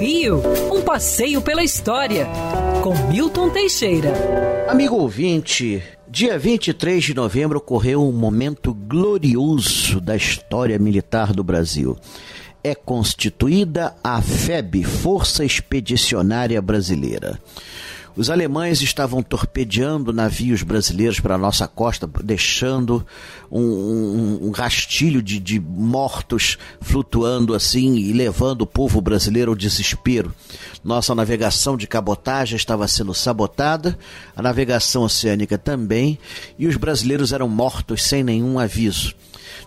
Rio, um passeio pela história, com Milton Teixeira. Amigo ouvinte, dia 23 de novembro ocorreu um momento glorioso da história militar do Brasil. É constituída a FEB, Força Expedicionária Brasileira. Os alemães estavam torpedeando navios brasileiros para a nossa costa, deixando um, um, um rastilho de, de, mortos flutuando assim e levando o povo brasileiro ao desespero. Nossa navegação de cabotagem estava sendo sabotada, a navegação oceânica também, e os brasileiros eram mortos sem nenhum aviso.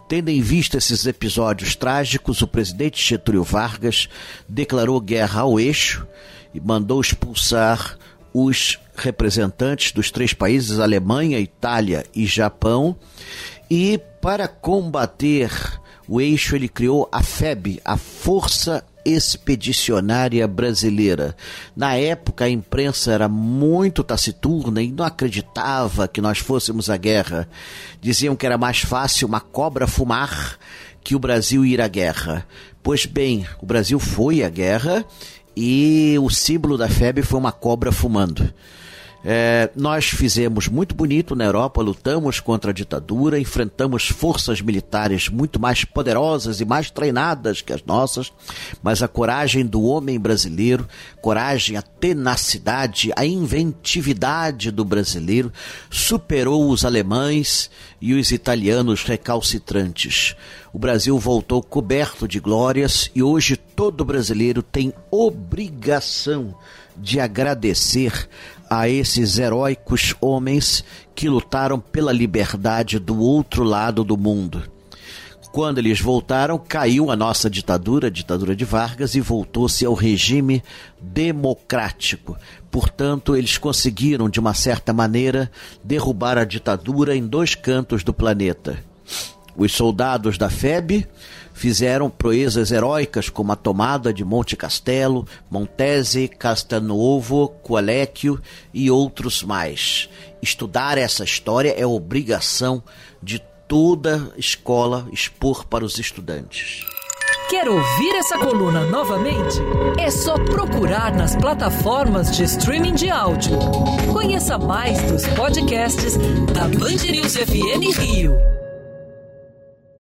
Tendo em vista esses episódios trágicos, o presidente Getúlio Vargas declarou guerra ao eixo e mandou expulsar os representantes dos três países, Alemanha, Itália e Japão, e para combater o eixo ele criou a FEB, a Força Expedicionária Brasileira. Na época a imprensa era muito taciturna e não acreditava que nós fôssemos à guerra. Diziam que era mais fácil uma cobra fumar que o Brasil ir à guerra. Pois bem, o Brasil foi à guerra e o símbolo da FEB foi uma cobra fumando. É, nós fizemos muito bonito na Europa, lutamos contra a ditadura, enfrentamos forças militares muito mais poderosas e mais treinadas que as nossas, mas a coragem do homem brasileiro, coragem, a tenacidade, a inventividade do brasileiro superou os alemães e os italianos recalcitrantes. O Brasil voltou coberto de glórias e hoje todo brasileiro tem obrigação de agradecer a esses heróicos homens que lutaram pela liberdade do outro lado do mundo. Quando eles voltaram, caiu a nossa ditadura, a ditadura de Vargas, e voltou-se ao regime democrático. Portanto, eles conseguiram, de uma certa maneira, derrubar a ditadura em dois cantos do planeta. Os soldados da FEB fizeram proezas heróicas como a tomada de Monte Castelo, Montese, Castelnuovo, Coalecchio e outros mais. Estudar essa história é obrigação de toda escola expor para os estudantes. Quer ouvir essa coluna novamente? É só procurar nas plataformas de streaming de áudio. Conheça mais dos podcasts da Band News FM Rio.